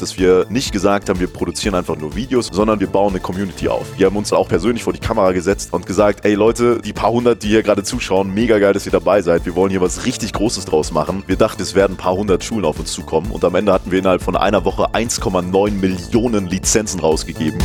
dass wir nicht gesagt haben, wir produzieren einfach nur Videos, sondern wir bauen eine Community auf. Wir haben uns auch persönlich vor die Kamera gesetzt und gesagt, ey Leute, die paar hundert, die hier gerade zuschauen, mega geil, dass ihr dabei seid. Wir wollen hier was richtig Großes draus machen. Wir dachten, es werden ein paar hundert Schulen auf uns zukommen und am Ende hatten wir innerhalb von einer Woche 1,9 Millionen Lizenzen rausgegeben.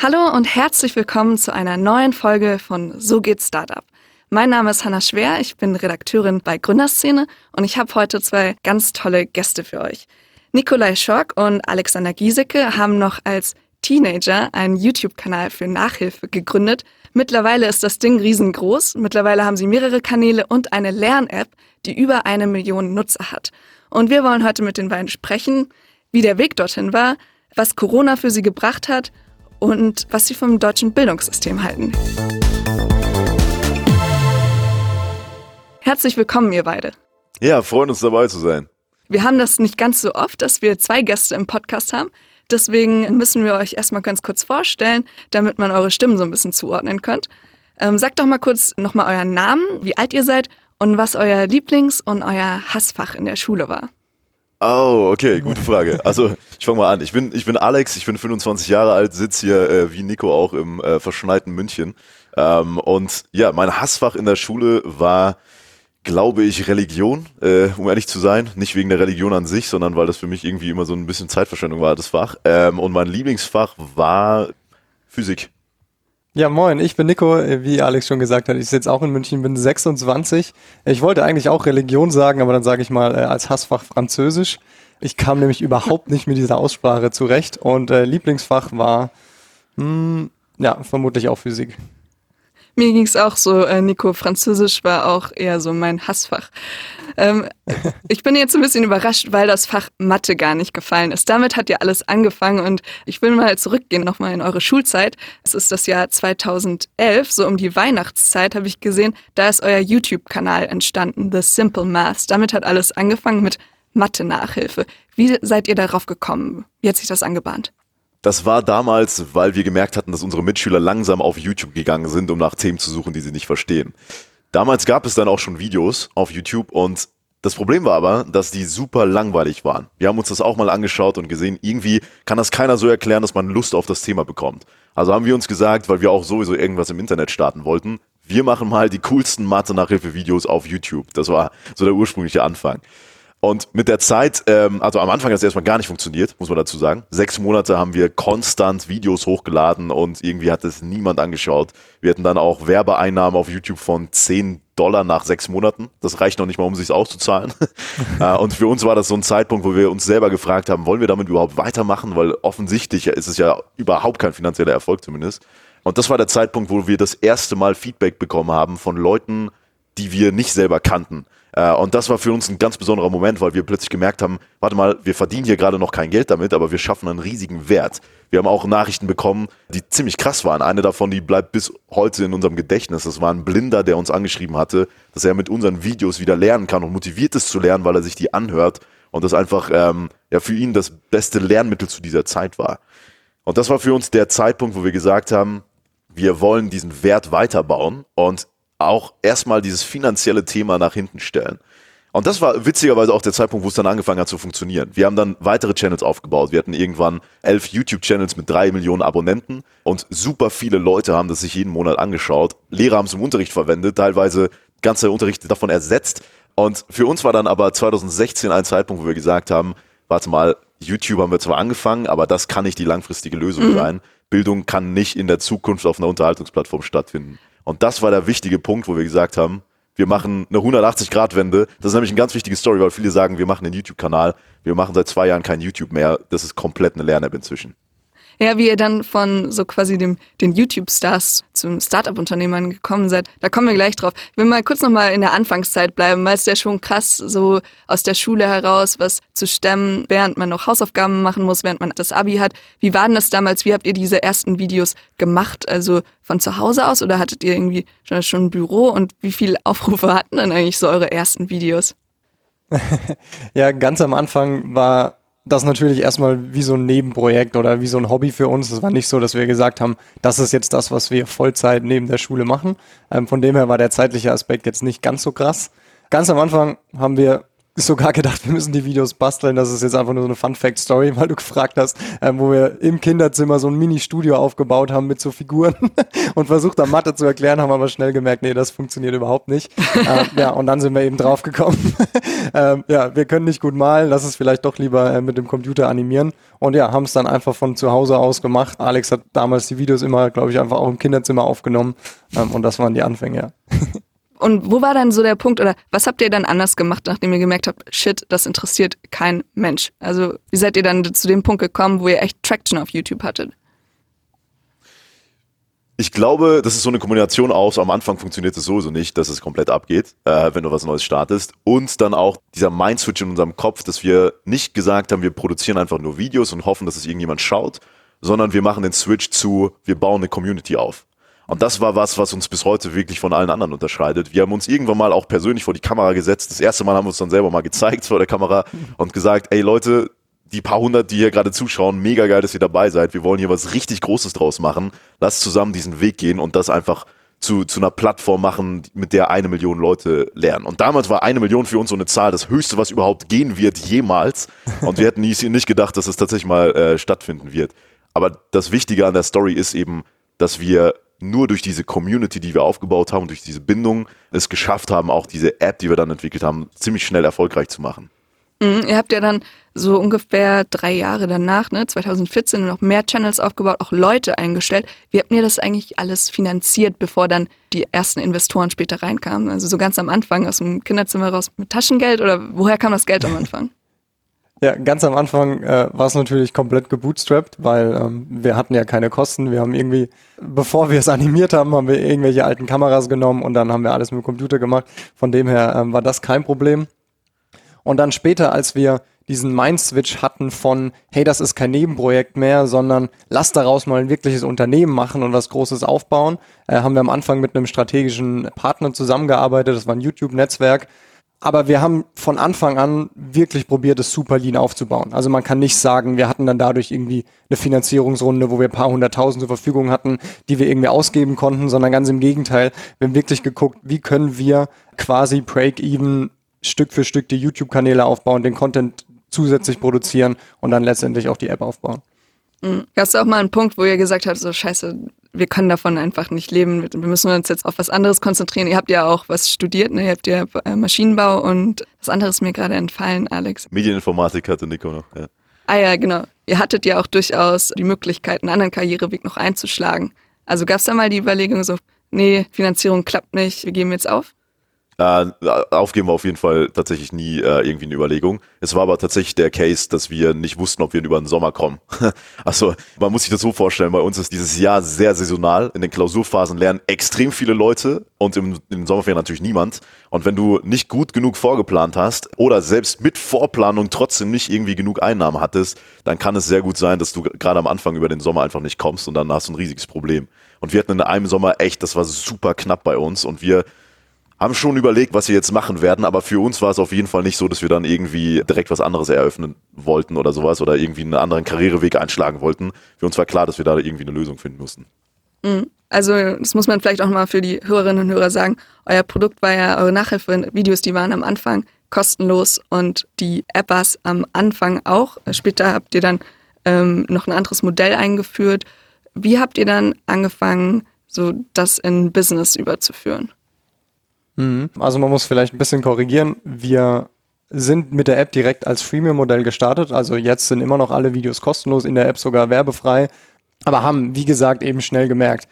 Hallo und herzlich willkommen zu einer neuen Folge von So geht Startup. Mein Name ist Hanna Schwer, ich bin Redakteurin bei Gründerszene und ich habe heute zwei ganz tolle Gäste für euch. Nikolai Schork und Alexander Giesecke haben noch als Teenager einen YouTube-Kanal für Nachhilfe gegründet. Mittlerweile ist das Ding riesengroß. Mittlerweile haben sie mehrere Kanäle und eine Lern-App, die über eine Million Nutzer hat. Und wir wollen heute mit den beiden sprechen, wie der Weg dorthin war, was Corona für sie gebracht hat und was sie vom deutschen Bildungssystem halten. Herzlich willkommen, ihr beide. Ja, freuen uns dabei zu sein. Wir haben das nicht ganz so oft, dass wir zwei Gäste im Podcast haben. Deswegen müssen wir euch erstmal ganz kurz vorstellen, damit man eure Stimmen so ein bisschen zuordnen könnt. Ähm, sagt doch mal kurz nochmal euren Namen, wie alt ihr seid und was euer Lieblings- und euer Hassfach in der Schule war. Oh, okay, gute Frage. Also ich fange mal an. Ich bin, ich bin Alex, ich bin 25 Jahre alt, sitze hier äh, wie Nico auch im äh, verschneiten München. Ähm, und ja, mein Hassfach in der Schule war glaube ich, Religion, äh, um ehrlich zu sein. Nicht wegen der Religion an sich, sondern weil das für mich irgendwie immer so ein bisschen Zeitverschwendung war, das Fach. Ähm, und mein Lieblingsfach war Physik. Ja, moin, ich bin Nico, wie Alex schon gesagt hat, ich sitze auch in München, bin 26. Ich wollte eigentlich auch Religion sagen, aber dann sage ich mal äh, als Hassfach Französisch. Ich kam nämlich überhaupt nicht mit dieser Aussprache zurecht und äh, Lieblingsfach war, hm, ja, vermutlich auch Physik. Mir ging es auch so, äh, Nico, Französisch war auch eher so mein Hassfach. Ähm, ich bin jetzt ein bisschen überrascht, weil das Fach Mathe gar nicht gefallen ist. Damit hat ja alles angefangen und ich will mal zurückgehen nochmal in eure Schulzeit. Es ist das Jahr 2011, so um die Weihnachtszeit habe ich gesehen, da ist euer YouTube-Kanal entstanden, The Simple Math. Damit hat alles angefangen mit Mathe-Nachhilfe. Wie seid ihr darauf gekommen? Wie hat sich das angebahnt? Das war damals, weil wir gemerkt hatten, dass unsere Mitschüler langsam auf YouTube gegangen sind, um nach Themen zu suchen, die sie nicht verstehen. Damals gab es dann auch schon Videos auf YouTube und das Problem war aber, dass die super langweilig waren. Wir haben uns das auch mal angeschaut und gesehen, irgendwie kann das keiner so erklären, dass man Lust auf das Thema bekommt. Also haben wir uns gesagt, weil wir auch sowieso irgendwas im Internet starten wollten, wir machen mal die coolsten Mathe-Nachhilfe-Videos auf YouTube. Das war so der ursprüngliche Anfang. Und mit der Zeit, ähm, also am Anfang hat es erstmal gar nicht funktioniert, muss man dazu sagen. Sechs Monate haben wir konstant Videos hochgeladen und irgendwie hat es niemand angeschaut. Wir hatten dann auch Werbeeinnahmen auf YouTube von 10 Dollar nach sechs Monaten. Das reicht noch nicht mal, um sich auszuzahlen. Äh, und für uns war das so ein Zeitpunkt, wo wir uns selber gefragt haben, wollen wir damit überhaupt weitermachen? Weil offensichtlich ist es ja überhaupt kein finanzieller Erfolg zumindest. Und das war der Zeitpunkt, wo wir das erste Mal Feedback bekommen haben von Leuten, die wir nicht selber kannten. Äh, und das war für uns ein ganz besonderer Moment, weil wir plötzlich gemerkt haben, warte mal, wir verdienen hier gerade noch kein Geld damit, aber wir schaffen einen riesigen Wert. Wir haben auch Nachrichten bekommen, die ziemlich krass waren. Eine davon, die bleibt bis heute in unserem Gedächtnis. Das war ein Blinder, der uns angeschrieben hatte, dass er mit unseren Videos wieder lernen kann und motiviert ist zu lernen, weil er sich die anhört und das einfach ähm, ja für ihn das beste Lernmittel zu dieser Zeit war. Und das war für uns der Zeitpunkt, wo wir gesagt haben, wir wollen diesen Wert weiterbauen und auch erstmal dieses finanzielle Thema nach hinten stellen. Und das war witzigerweise auch der Zeitpunkt, wo es dann angefangen hat zu funktionieren. Wir haben dann weitere Channels aufgebaut. Wir hatten irgendwann elf YouTube-Channels mit drei Millionen Abonnenten und super viele Leute haben das sich jeden Monat angeschaut. Lehrer haben es im Unterricht verwendet, teilweise ganze Unterrichte davon ersetzt. Und für uns war dann aber 2016 ein Zeitpunkt, wo wir gesagt haben, warte mal, YouTube haben wir zwar angefangen, aber das kann nicht die langfristige Lösung mhm. sein. Bildung kann nicht in der Zukunft auf einer Unterhaltungsplattform stattfinden. Und das war der wichtige Punkt, wo wir gesagt haben, wir machen eine 180-Grad-Wende. Das ist nämlich eine ganz wichtige Story, weil viele sagen, wir machen einen YouTube-Kanal. Wir machen seit zwei Jahren kein YouTube mehr. Das ist komplett eine Lern-App inzwischen. Ja, wie ihr dann von so quasi dem, den YouTube-Stars zum Startup-Unternehmern gekommen seid, da kommen wir gleich drauf. Ich will mal kurz nochmal in der Anfangszeit bleiben, weil es ja schon krass, so aus der Schule heraus was zu stemmen, während man noch Hausaufgaben machen muss, während man das Abi hat. Wie war denn das damals? Wie habt ihr diese ersten Videos gemacht? Also von zu Hause aus oder hattet ihr irgendwie schon, schon ein Büro und wie viele Aufrufe hatten dann eigentlich so eure ersten Videos? ja, ganz am Anfang war das natürlich erstmal wie so ein Nebenprojekt oder wie so ein Hobby für uns. Es war nicht so, dass wir gesagt haben, das ist jetzt das, was wir Vollzeit neben der Schule machen. Ähm, von dem her war der zeitliche Aspekt jetzt nicht ganz so krass. Ganz am Anfang haben wir sogar gedacht, wir müssen die Videos basteln. Das ist jetzt einfach nur so eine Fun-Fact-Story, weil du gefragt hast, äh, wo wir im Kinderzimmer so ein Mini-Studio aufgebaut haben mit so Figuren und versucht haben, Mathe zu erklären, haben aber schnell gemerkt, nee, das funktioniert überhaupt nicht. ähm, ja, und dann sind wir eben draufgekommen. ähm, ja, wir können nicht gut malen, lass es vielleicht doch lieber äh, mit dem Computer animieren. Und ja, haben es dann einfach von zu Hause aus gemacht. Alex hat damals die Videos immer, glaube ich, einfach auch im Kinderzimmer aufgenommen. Ähm, und das waren die Anfänge, ja. Und wo war dann so der Punkt oder was habt ihr dann anders gemacht, nachdem ihr gemerkt habt, shit, das interessiert kein Mensch? Also wie seid ihr dann zu dem Punkt gekommen, wo ihr echt Traction auf YouTube hattet? Ich glaube, das ist so eine Kombination aus, am Anfang funktioniert es sowieso nicht, dass es komplett abgeht, äh, wenn du was Neues startest. Und dann auch dieser Mindswitch in unserem Kopf, dass wir nicht gesagt haben, wir produzieren einfach nur Videos und hoffen, dass es irgendjemand schaut, sondern wir machen den Switch zu, wir bauen eine Community auf. Und das war was, was uns bis heute wirklich von allen anderen unterscheidet. Wir haben uns irgendwann mal auch persönlich vor die Kamera gesetzt. Das erste Mal haben wir uns dann selber mal gezeigt vor der Kamera und gesagt, ey Leute, die paar hundert, die hier gerade zuschauen, mega geil, dass ihr dabei seid. Wir wollen hier was richtig Großes draus machen. Lasst zusammen diesen Weg gehen und das einfach zu, zu einer Plattform machen, mit der eine Million Leute lernen. Und damals war eine Million für uns so eine Zahl, das höchste, was überhaupt gehen wird, jemals. Und wir hätten nie, nicht gedacht, dass es tatsächlich mal äh, stattfinden wird. Aber das Wichtige an der Story ist eben, dass wir nur durch diese Community, die wir aufgebaut haben, durch diese Bindung es geschafft haben, auch diese App, die wir dann entwickelt haben, ziemlich schnell erfolgreich zu machen. Mhm, ihr habt ja dann so ungefähr drei Jahre danach, ne, 2014, noch mehr Channels aufgebaut, auch Leute eingestellt. Wie habt ihr das eigentlich alles finanziert, bevor dann die ersten Investoren später reinkamen? Also so ganz am Anfang aus dem Kinderzimmer raus mit Taschengeld oder woher kam das Geld am Anfang? Ja, ganz am Anfang äh, war es natürlich komplett gebootstrapped, weil ähm, wir hatten ja keine Kosten. Wir haben irgendwie, bevor wir es animiert haben, haben wir irgendwelche alten Kameras genommen und dann haben wir alles mit dem Computer gemacht. Von dem her ähm, war das kein Problem. Und dann später, als wir diesen Mind-Switch hatten von, hey, das ist kein Nebenprojekt mehr, sondern lass daraus mal ein wirkliches Unternehmen machen und was Großes aufbauen, äh, haben wir am Anfang mit einem strategischen Partner zusammengearbeitet. Das war ein YouTube-Netzwerk, aber wir haben von Anfang an wirklich probiert, das super lean aufzubauen. Also man kann nicht sagen, wir hatten dann dadurch irgendwie eine Finanzierungsrunde, wo wir ein paar hunderttausend zur Verfügung hatten, die wir irgendwie ausgeben konnten, sondern ganz im Gegenteil. Wir haben wirklich geguckt, wie können wir quasi Break-Even Stück für Stück die YouTube-Kanäle aufbauen, den Content zusätzlich produzieren und dann letztendlich auch die App aufbauen. Mhm. Gab es auch mal einen Punkt, wo ihr gesagt habt, so scheiße, wir können davon einfach nicht leben, wir müssen uns jetzt auf was anderes konzentrieren. Ihr habt ja auch was studiert, ne? ihr habt ja äh, Maschinenbau und das andere ist mir gerade entfallen, Alex. Medieninformatik hatte Nico noch, ja. Ah ja, genau. Ihr hattet ja auch durchaus die Möglichkeit, einen anderen Karriereweg noch einzuschlagen. Also gab es da mal die Überlegung so, nee, Finanzierung klappt nicht, wir geben jetzt auf? Äh, aufgeben war auf jeden Fall tatsächlich nie äh, irgendwie eine Überlegung. Es war aber tatsächlich der Case, dass wir nicht wussten, ob wir über den Sommer kommen. also man muss sich das so vorstellen, bei uns ist dieses Jahr sehr saisonal. In den Klausurphasen lernen extrem viele Leute und im, im Sommerferien natürlich niemand. Und wenn du nicht gut genug vorgeplant hast oder selbst mit Vorplanung trotzdem nicht irgendwie genug Einnahmen hattest, dann kann es sehr gut sein, dass du gerade am Anfang über den Sommer einfach nicht kommst und dann hast du ein riesiges Problem. Und wir hatten in einem Sommer echt, das war super knapp bei uns und wir haben schon überlegt, was wir jetzt machen werden, aber für uns war es auf jeden Fall nicht so, dass wir dann irgendwie direkt was anderes eröffnen wollten oder sowas oder irgendwie einen anderen Karriereweg einschlagen wollten. Für uns war klar, dass wir da irgendwie eine Lösung finden mussten. Mhm. Also das muss man vielleicht auch mal für die Hörerinnen und Hörer sagen. Euer Produkt war ja, eure Nachhilfe-Videos, die waren am Anfang kostenlos und die Appers am Anfang auch. Später habt ihr dann ähm, noch ein anderes Modell eingeführt. Wie habt ihr dann angefangen, so das in Business überzuführen? Mhm. Also man muss vielleicht ein bisschen korrigieren. Wir sind mit der App direkt als Freemium-Modell gestartet. Also jetzt sind immer noch alle Videos kostenlos, in der App sogar werbefrei. Aber haben, wie gesagt, eben schnell gemerkt,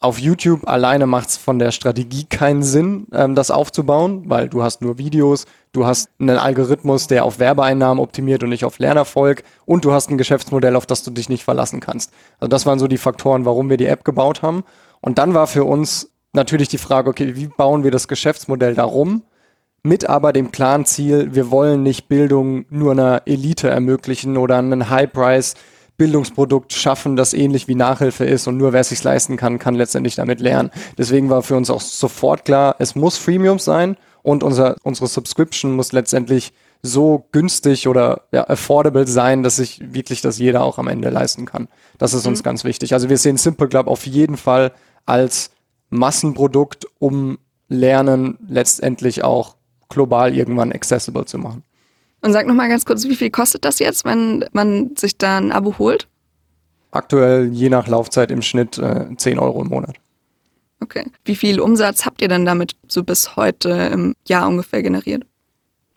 auf YouTube alleine macht es von der Strategie keinen Sinn, ähm, das aufzubauen, weil du hast nur Videos, du hast einen Algorithmus, der auf Werbeeinnahmen optimiert und nicht auf Lernerfolg und du hast ein Geschäftsmodell, auf das du dich nicht verlassen kannst. Also das waren so die Faktoren, warum wir die App gebaut haben. Und dann war für uns natürlich die Frage, okay, wie bauen wir das Geschäftsmodell darum? Mit aber dem klaren Ziel, wir wollen nicht Bildung nur einer Elite ermöglichen oder einen High-Price Bildungsprodukt schaffen, das ähnlich wie Nachhilfe ist und nur wer es sich leisten kann, kann letztendlich damit lernen. Deswegen war für uns auch sofort klar, es muss Freemium sein und unser, unsere Subscription muss letztendlich so günstig oder ja, affordable sein, dass sich wirklich das jeder auch am Ende leisten kann. Das ist uns mhm. ganz wichtig. Also wir sehen Simple Club auf jeden Fall als Massenprodukt, um Lernen letztendlich auch global irgendwann accessible zu machen. Und sag nochmal ganz kurz, wie viel kostet das jetzt, wenn man sich da ein Abo holt? Aktuell je nach Laufzeit im Schnitt äh, 10 Euro im Monat. Okay. Wie viel Umsatz habt ihr denn damit so bis heute im Jahr ungefähr generiert?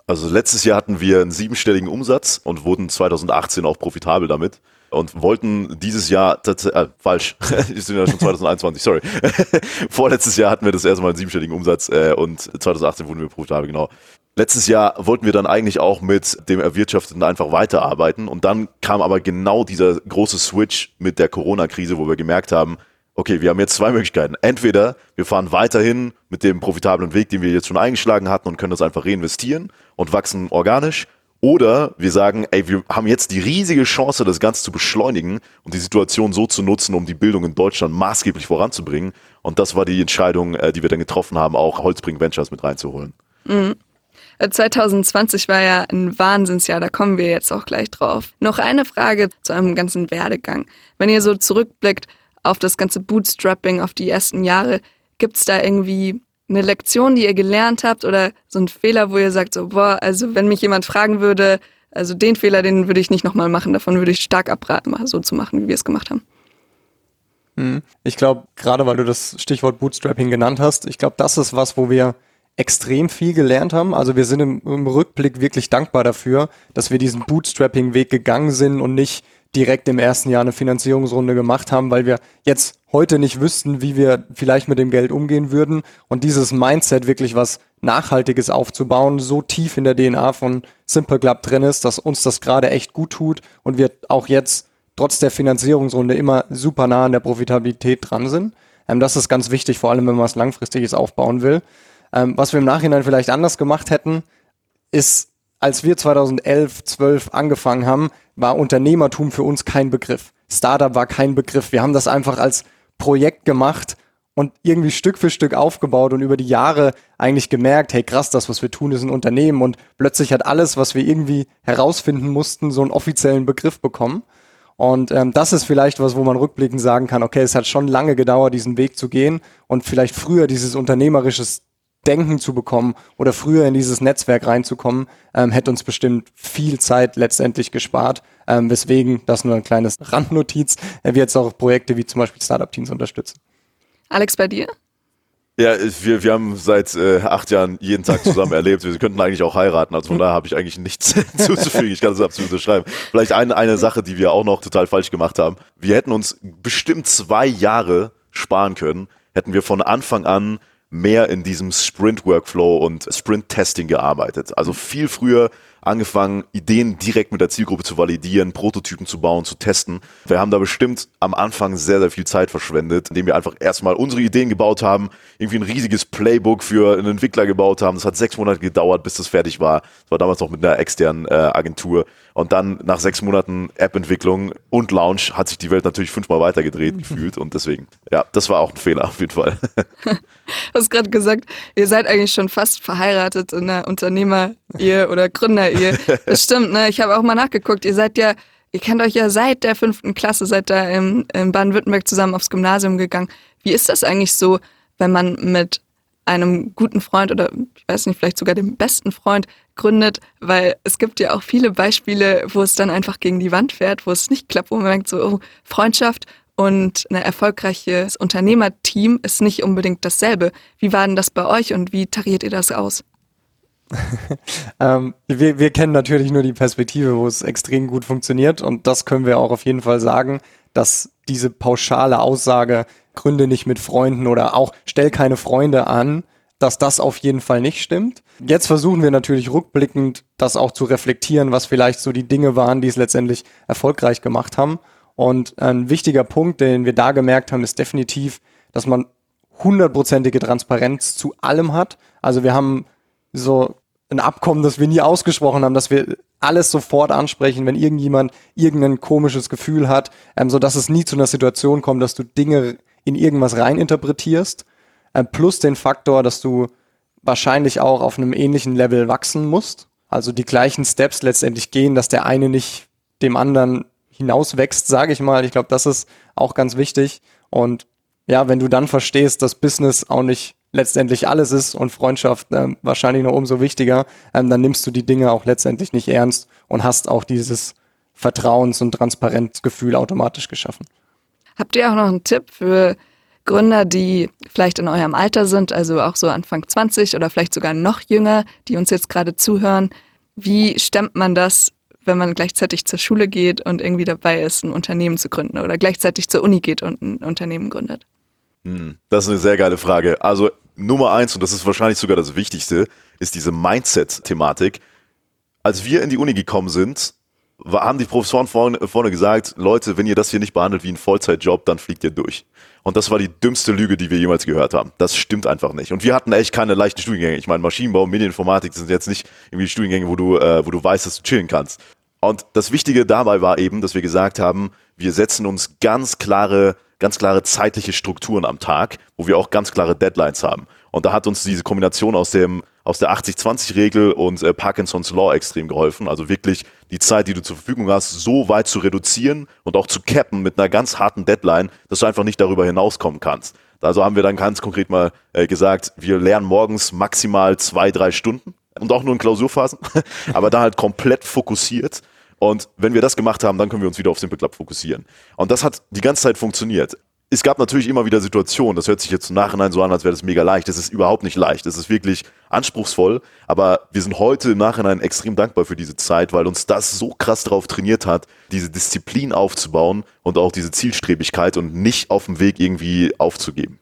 Also letztes Jahr hatten wir einen siebenstelligen Umsatz und wurden 2018 auch profitabel damit und wollten dieses Jahr, äh, falsch, wir sind ja schon 2021, sorry. Vorletztes Jahr hatten wir das erste Mal einen siebenstelligen Umsatz äh, und 2018 wurden wir profitabel, genau. Letztes Jahr wollten wir dann eigentlich auch mit dem Erwirtschafteten einfach weiterarbeiten und dann kam aber genau dieser große Switch mit der Corona-Krise, wo wir gemerkt haben, okay, wir haben jetzt zwei Möglichkeiten. Entweder wir fahren weiterhin mit dem profitablen Weg, den wir jetzt schon eingeschlagen hatten und können das einfach reinvestieren und wachsen organisch. Oder wir sagen, ey, wir haben jetzt die riesige Chance, das Ganze zu beschleunigen und die Situation so zu nutzen, um die Bildung in Deutschland maßgeblich voranzubringen. Und das war die Entscheidung, äh, die wir dann getroffen haben, auch Holzbring Ventures mit reinzuholen. Mhm. 2020 war ja ein Wahnsinnsjahr, da kommen wir jetzt auch gleich drauf. Noch eine Frage zu einem ganzen Werdegang. Wenn ihr so zurückblickt, auf das ganze Bootstrapping, auf die ersten Jahre. Gibt es da irgendwie eine Lektion, die ihr gelernt habt oder so ein Fehler, wo ihr sagt, so, boah, also wenn mich jemand fragen würde, also den Fehler, den würde ich nicht nochmal machen, davon würde ich stark abraten, so zu machen, wie wir es gemacht haben. Hm. Ich glaube, gerade weil du das Stichwort Bootstrapping genannt hast, ich glaube, das ist was, wo wir extrem viel gelernt haben. Also wir sind im, im Rückblick wirklich dankbar dafür, dass wir diesen Bootstrapping-Weg gegangen sind und nicht direkt im ersten Jahr eine Finanzierungsrunde gemacht haben, weil wir jetzt heute nicht wüssten, wie wir vielleicht mit dem Geld umgehen würden. Und dieses Mindset, wirklich was Nachhaltiges aufzubauen, so tief in der DNA von Simple Club drin ist, dass uns das gerade echt gut tut und wir auch jetzt trotz der Finanzierungsrunde immer super nah an der Profitabilität dran sind. Ähm, das ist ganz wichtig, vor allem wenn man was Langfristiges aufbauen will. Ähm, was wir im Nachhinein vielleicht anders gemacht hätten, ist als wir 2011, 12 angefangen haben, war Unternehmertum für uns kein Begriff. Startup war kein Begriff. Wir haben das einfach als Projekt gemacht und irgendwie Stück für Stück aufgebaut und über die Jahre eigentlich gemerkt, hey krass, das, was wir tun, ist ein Unternehmen und plötzlich hat alles, was wir irgendwie herausfinden mussten, so einen offiziellen Begriff bekommen. Und ähm, das ist vielleicht was, wo man rückblickend sagen kann, okay, es hat schon lange gedauert, diesen Weg zu gehen und vielleicht früher dieses unternehmerisches Denken zu bekommen oder früher in dieses Netzwerk reinzukommen, ähm, hätte uns bestimmt viel Zeit letztendlich gespart. Ähm, weswegen, das nur ein kleines Randnotiz, äh, wir jetzt auch Projekte wie zum Beispiel Startup-Teams unterstützen. Alex, bei dir? Ja, wir, wir haben seit äh, acht Jahren jeden Tag zusammen erlebt. Wir könnten eigentlich auch heiraten. Also von daher habe ich eigentlich nichts zuzufügen. Ich kann das absolut unterschreiben. Vielleicht eine, eine Sache, die wir auch noch total falsch gemacht haben. Wir hätten uns bestimmt zwei Jahre sparen können, hätten wir von Anfang an mehr in diesem Sprint-Workflow und Sprint-Testing gearbeitet. Also viel früher angefangen, Ideen direkt mit der Zielgruppe zu validieren, Prototypen zu bauen, zu testen. Wir haben da bestimmt am Anfang sehr, sehr viel Zeit verschwendet, indem wir einfach erstmal unsere Ideen gebaut haben, irgendwie ein riesiges Playbook für einen Entwickler gebaut haben. Das hat sechs Monate gedauert, bis das fertig war. Das war damals noch mit einer externen äh, Agentur. Und dann nach sechs Monaten App-Entwicklung und Launch hat sich die Welt natürlich fünfmal weitergedreht gefühlt. Und deswegen, ja, das war auch ein Fehler auf jeden Fall. du hast gerade gesagt, ihr seid eigentlich schon fast verheiratet in einer Unternehmer-Ehe oder Gründer-Ehe. Das stimmt, ne? Ich habe auch mal nachgeguckt. Ihr seid ja, ihr kennt euch ja seit der fünften Klasse, seid da im, in Baden-Württemberg zusammen aufs Gymnasium gegangen. Wie ist das eigentlich so, wenn man mit einem guten Freund oder ich weiß nicht, vielleicht sogar dem besten Freund gründet, weil es gibt ja auch viele Beispiele, wo es dann einfach gegen die Wand fährt, wo es nicht klappt, wo man denkt so, oh, Freundschaft und ein erfolgreiches Unternehmerteam ist nicht unbedingt dasselbe. Wie war denn das bei euch und wie tariert ihr das aus? ähm, wir, wir kennen natürlich nur die Perspektive, wo es extrem gut funktioniert und das können wir auch auf jeden Fall sagen, dass diese pauschale Aussage, gründe nicht mit Freunden oder auch stell keine Freunde an, dass das auf jeden Fall nicht stimmt. Jetzt versuchen wir natürlich rückblickend das auch zu reflektieren, was vielleicht so die Dinge waren, die es letztendlich erfolgreich gemacht haben. Und ein wichtiger Punkt, den wir da gemerkt haben, ist definitiv, dass man hundertprozentige Transparenz zu allem hat. Also wir haben so ein Abkommen, das wir nie ausgesprochen haben, dass wir alles sofort ansprechen, wenn irgendjemand irgendein komisches Gefühl hat, ähm, so dass es nie zu einer Situation kommt, dass du Dinge in irgendwas reininterpretierst äh, plus den Faktor, dass du wahrscheinlich auch auf einem ähnlichen Level wachsen musst. Also die gleichen Steps letztendlich gehen, dass der eine nicht dem anderen hinauswächst, sage ich mal. Ich glaube, das ist auch ganz wichtig. Und ja, wenn du dann verstehst, dass Business auch nicht letztendlich alles ist und Freundschaft ähm, wahrscheinlich noch umso wichtiger, ähm, dann nimmst du die Dinge auch letztendlich nicht ernst und hast auch dieses Vertrauens- und Transparenzgefühl automatisch geschaffen. Habt ihr auch noch einen Tipp für Gründer, die vielleicht in eurem Alter sind, also auch so Anfang 20 oder vielleicht sogar noch jünger, die uns jetzt gerade zuhören? Wie stemmt man das, wenn man gleichzeitig zur Schule geht und irgendwie dabei ist, ein Unternehmen zu gründen oder gleichzeitig zur Uni geht und ein Unternehmen gründet? Hm, das ist eine sehr geile Frage. Also Nummer eins, und das ist wahrscheinlich sogar das Wichtigste, ist diese Mindset-Thematik. Als wir in die Uni gekommen sind, haben die Professoren vorne, vorne gesagt, Leute, wenn ihr das hier nicht behandelt wie ein Vollzeitjob, dann fliegt ihr durch. Und das war die dümmste Lüge, die wir jemals gehört haben. Das stimmt einfach nicht. Und wir hatten echt keine leichten Studiengänge. Ich meine, Maschinenbau, Medieninformatik sind jetzt nicht irgendwie Studiengänge, wo du, äh, wo du weißt, dass du chillen kannst. Und das Wichtige dabei war eben, dass wir gesagt haben, wir setzen uns ganz klare, ganz klare zeitliche Strukturen am Tag, wo wir auch ganz klare Deadlines haben. Und da hat uns diese Kombination aus dem aus der 80-20-Regel und äh, Parkinsons Law extrem geholfen. Also wirklich die Zeit, die du zur Verfügung hast, so weit zu reduzieren und auch zu cappen mit einer ganz harten Deadline, dass du einfach nicht darüber hinauskommen kannst. Also haben wir dann ganz konkret mal äh, gesagt, wir lernen morgens maximal zwei, drei Stunden und auch nur in Klausurphasen, aber da halt komplett fokussiert. Und wenn wir das gemacht haben, dann können wir uns wieder auf Simple Club fokussieren. Und das hat die ganze Zeit funktioniert es gab natürlich immer wieder Situationen, das hört sich jetzt im Nachhinein so an, als wäre das mega leicht. Das ist überhaupt nicht leicht. Das ist wirklich anspruchsvoll. Aber wir sind heute im Nachhinein extrem dankbar für diese Zeit, weil uns das so krass darauf trainiert hat, diese Disziplin aufzubauen und auch diese Zielstrebigkeit und nicht auf dem Weg irgendwie aufzugeben.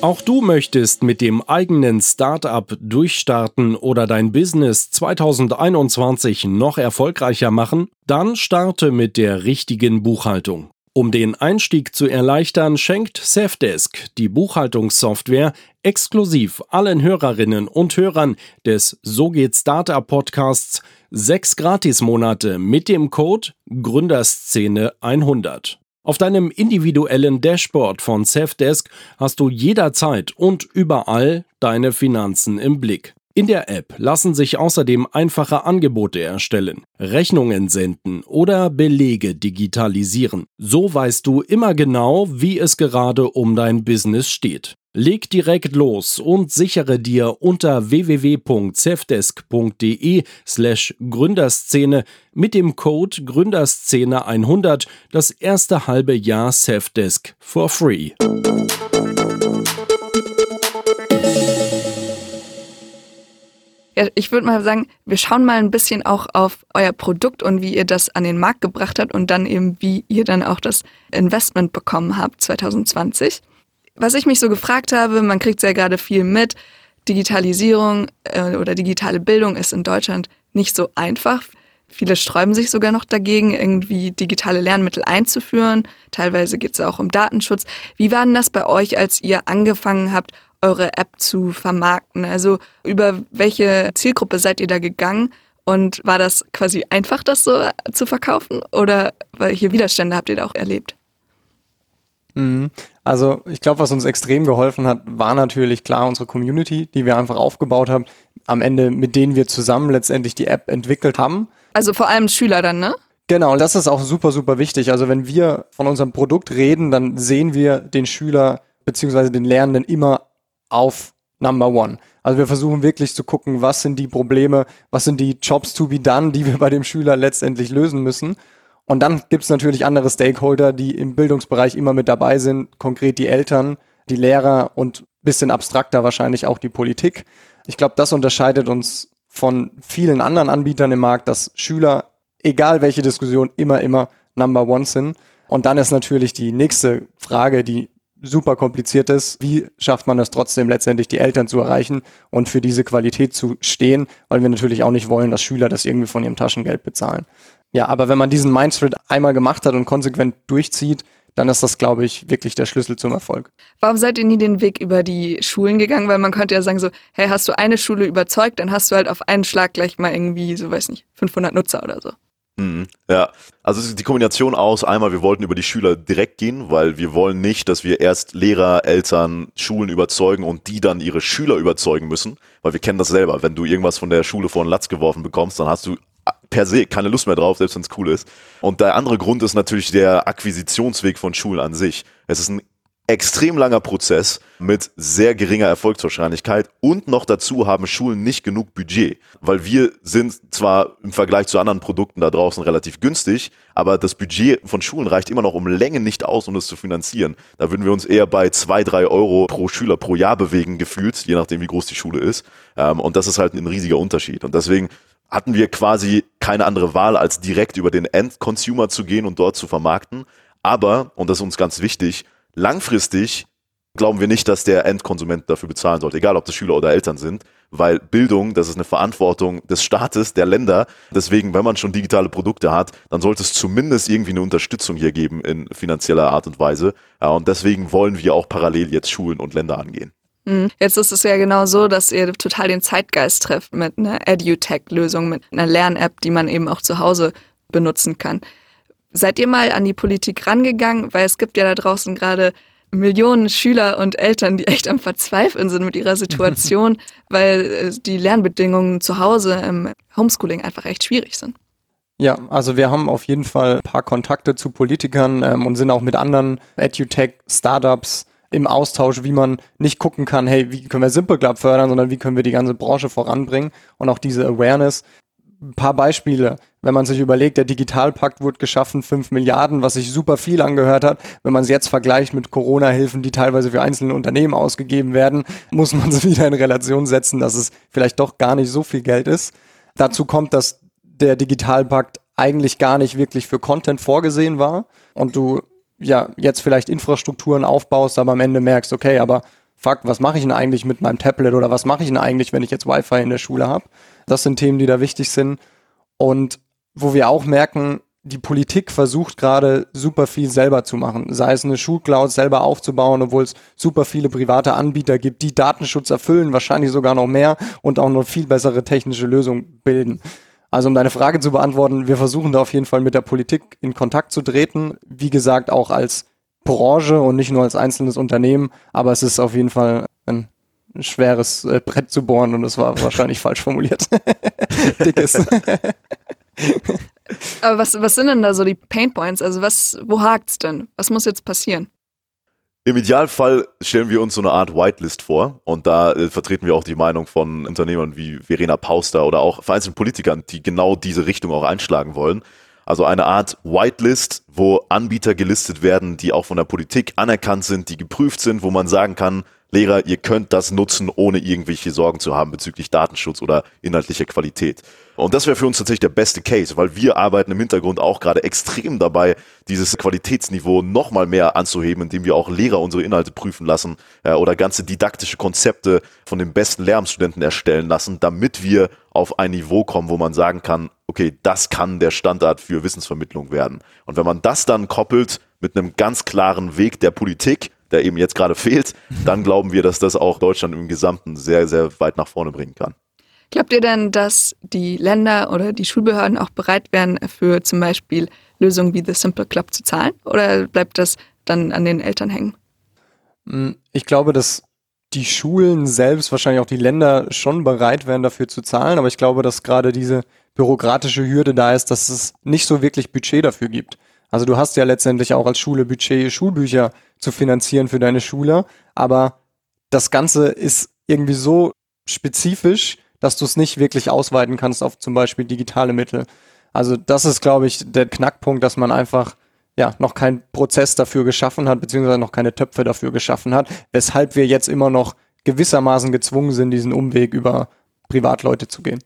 Auch du möchtest mit dem eigenen Startup durchstarten oder dein Business 2021 noch erfolgreicher machen? Dann starte mit der richtigen Buchhaltung. Um den Einstieg zu erleichtern, schenkt Safdesk, die Buchhaltungssoftware, exklusiv allen Hörerinnen und Hörern des So geht Startup Podcasts sechs Gratismonate mit dem Code Gründerszene 100. Auf deinem individuellen Dashboard von Safdesk hast du jederzeit und überall deine Finanzen im Blick. In der App lassen sich außerdem einfache Angebote erstellen, Rechnungen senden oder Belege digitalisieren. So weißt du immer genau, wie es gerade um dein Business steht. Leg direkt los und sichere dir unter www.cevdesk.de slash Gründerszene mit dem Code Gründerszene 100 das erste halbe Jahr Cevdesk for free. Ja, ich würde mal sagen, wir schauen mal ein bisschen auch auf euer Produkt und wie ihr das an den Markt gebracht habt und dann eben, wie ihr dann auch das Investment bekommen habt 2020. Was ich mich so gefragt habe, man kriegt ja gerade viel mit, Digitalisierung äh, oder digitale Bildung ist in Deutschland nicht so einfach. Viele sträuben sich sogar noch dagegen, irgendwie digitale Lernmittel einzuführen. Teilweise geht es auch um Datenschutz. Wie war denn das bei euch, als ihr angefangen habt, eure App zu vermarkten? Also über welche Zielgruppe seid ihr da gegangen? Und war das quasi einfach, das so zu verkaufen? Oder welche Widerstände habt ihr da auch erlebt? Also ich glaube, was uns extrem geholfen hat, war natürlich klar unsere Community, die wir einfach aufgebaut haben, am Ende mit denen wir zusammen letztendlich die App entwickelt haben. Also vor allem Schüler dann, ne? Genau, und das ist auch super, super wichtig. Also wenn wir von unserem Produkt reden, dann sehen wir den Schüler beziehungsweise den Lernenden immer auf Number One. Also wir versuchen wirklich zu gucken, was sind die Probleme, was sind die Jobs to be done, die wir bei dem Schüler letztendlich lösen müssen. Und dann gibt es natürlich andere Stakeholder, die im Bildungsbereich immer mit dabei sind, konkret die Eltern, die Lehrer und bisschen abstrakter wahrscheinlich auch die Politik. Ich glaube, das unterscheidet uns von vielen anderen Anbietern im Markt, dass Schüler, egal welche Diskussion, immer, immer Number One sind. Und dann ist natürlich die nächste Frage, die super kompliziert ist. Wie schafft man es trotzdem letztendlich die Eltern zu erreichen und für diese Qualität zu stehen, weil wir natürlich auch nicht wollen, dass Schüler das irgendwie von ihrem Taschengeld bezahlen. Ja, aber wenn man diesen Mindset einmal gemacht hat und konsequent durchzieht, dann ist das, glaube ich, wirklich der Schlüssel zum Erfolg. Warum seid ihr nie den Weg über die Schulen gegangen? Weil man könnte ja sagen so, hey, hast du eine Schule überzeugt, dann hast du halt auf einen Schlag gleich mal irgendwie, so weiß nicht, 500 Nutzer oder so. Mhm. Ja, also die Kombination aus, einmal, wir wollten über die Schüler direkt gehen, weil wir wollen nicht, dass wir erst Lehrer, Eltern, Schulen überzeugen und die dann ihre Schüler überzeugen müssen, weil wir kennen das selber. Wenn du irgendwas von der Schule vor den Latz geworfen bekommst, dann hast du per se keine Lust mehr drauf, selbst wenn es cool ist. Und der andere Grund ist natürlich der Akquisitionsweg von Schulen an sich. Es ist ein extrem langer Prozess mit sehr geringer Erfolgswahrscheinlichkeit und noch dazu haben Schulen nicht genug Budget, weil wir sind zwar im Vergleich zu anderen Produkten da draußen relativ günstig, aber das Budget von Schulen reicht immer noch um Länge nicht aus, um das zu finanzieren. Da würden wir uns eher bei zwei, drei Euro pro Schüler pro Jahr bewegen, gefühlt, je nachdem wie groß die Schule ist. Ähm, und das ist halt ein riesiger Unterschied. Und deswegen hatten wir quasi keine andere Wahl, als direkt über den End-Consumer zu gehen und dort zu vermarkten. Aber, und das ist uns ganz wichtig, langfristig glauben wir nicht, dass der Endkonsument dafür bezahlen sollte, egal ob das Schüler oder Eltern sind, weil Bildung, das ist eine Verantwortung des Staates, der Länder. Deswegen, wenn man schon digitale Produkte hat, dann sollte es zumindest irgendwie eine Unterstützung hier geben in finanzieller Art und Weise. Und deswegen wollen wir auch parallel jetzt Schulen und Länder angehen. Mhm. Jetzt ist es ja genau so, dass ihr total den Zeitgeist trefft mit einer EduTech-Lösung, mit einer Lern-App, die man eben auch zu Hause benutzen kann. Seid ihr mal an die Politik rangegangen? Weil es gibt ja da draußen gerade Millionen Schüler und Eltern, die echt am Verzweifeln sind mit ihrer Situation, weil äh, die Lernbedingungen zu Hause im Homeschooling einfach echt schwierig sind. Ja, also wir haben auf jeden Fall ein paar Kontakte zu Politikern ähm, und sind auch mit anderen EduTech-Startups im Austausch, wie man nicht gucken kann, hey, wie können wir Simple Club fördern, sondern wie können wir die ganze Branche voranbringen und auch diese Awareness. Ein paar Beispiele wenn man sich überlegt, der Digitalpakt wurde geschaffen, 5 Milliarden, was sich super viel angehört hat. Wenn man es jetzt vergleicht mit Corona-Hilfen, die teilweise für einzelne Unternehmen ausgegeben werden, muss man es wieder in Relation setzen, dass es vielleicht doch gar nicht so viel Geld ist. Dazu kommt, dass der Digitalpakt eigentlich gar nicht wirklich für Content vorgesehen war und du ja jetzt vielleicht Infrastrukturen aufbaust, aber am Ende merkst, okay, aber fuck, was mache ich denn eigentlich mit meinem Tablet oder was mache ich denn eigentlich, wenn ich jetzt Wi-Fi in der Schule habe? Das sind Themen, die da wichtig sind. Und wo wir auch merken, die Politik versucht gerade super viel selber zu machen, sei es eine Schulcloud selber aufzubauen, obwohl es super viele private Anbieter gibt, die Datenschutz erfüllen, wahrscheinlich sogar noch mehr und auch noch viel bessere technische Lösungen bilden. Also um deine Frage zu beantworten, wir versuchen da auf jeden Fall mit der Politik in Kontakt zu treten, wie gesagt auch als Branche und nicht nur als einzelnes Unternehmen, aber es ist auf jeden Fall ein schweres äh, Brett zu bohren und das war wahrscheinlich falsch formuliert. Dickes. Aber was, was sind denn da so die Painpoints? Also was, wo hakt's denn? Was muss jetzt passieren? Im Idealfall stellen wir uns so eine Art Whitelist vor und da äh, vertreten wir auch die Meinung von Unternehmern wie Verena Pauster oder auch vereinzelten Politikern, die genau diese Richtung auch einschlagen wollen. Also eine Art Whitelist, wo Anbieter gelistet werden, die auch von der Politik anerkannt sind, die geprüft sind, wo man sagen kann, Lehrer, ihr könnt das nutzen, ohne irgendwelche Sorgen zu haben bezüglich Datenschutz oder inhaltlicher Qualität. Und das wäre für uns tatsächlich der beste Case, weil wir arbeiten im Hintergrund auch gerade extrem dabei, dieses Qualitätsniveau nochmal mehr anzuheben, indem wir auch Lehrer unsere Inhalte prüfen lassen äh, oder ganze didaktische Konzepte von den besten Lehramtsstudenten erstellen lassen, damit wir auf ein Niveau kommen, wo man sagen kann, okay, das kann der Standard für Wissensvermittlung werden. Und wenn man das dann koppelt mit einem ganz klaren Weg der Politik, der eben jetzt gerade fehlt, dann glauben wir, dass das auch Deutschland im Gesamten sehr, sehr weit nach vorne bringen kann. Glaubt ihr denn, dass die Länder oder die Schulbehörden auch bereit wären, für zum Beispiel Lösungen wie The Simple Club zu zahlen? Oder bleibt das dann an den Eltern hängen? Hm, ich glaube, dass die Schulen selbst, wahrscheinlich auch die Länder schon bereit wären, dafür zu zahlen. Aber ich glaube, dass gerade diese bürokratische Hürde da ist, dass es nicht so wirklich Budget dafür gibt. Also du hast ja letztendlich auch als Schule Budget, Schulbücher zu finanzieren für deine Schule, aber das Ganze ist irgendwie so spezifisch, dass du es nicht wirklich ausweiten kannst auf zum Beispiel digitale Mittel. Also das ist, glaube ich, der Knackpunkt, dass man einfach ja noch keinen Prozess dafür geschaffen hat, beziehungsweise noch keine Töpfe dafür geschaffen hat, weshalb wir jetzt immer noch gewissermaßen gezwungen sind, diesen Umweg über Privatleute zu gehen.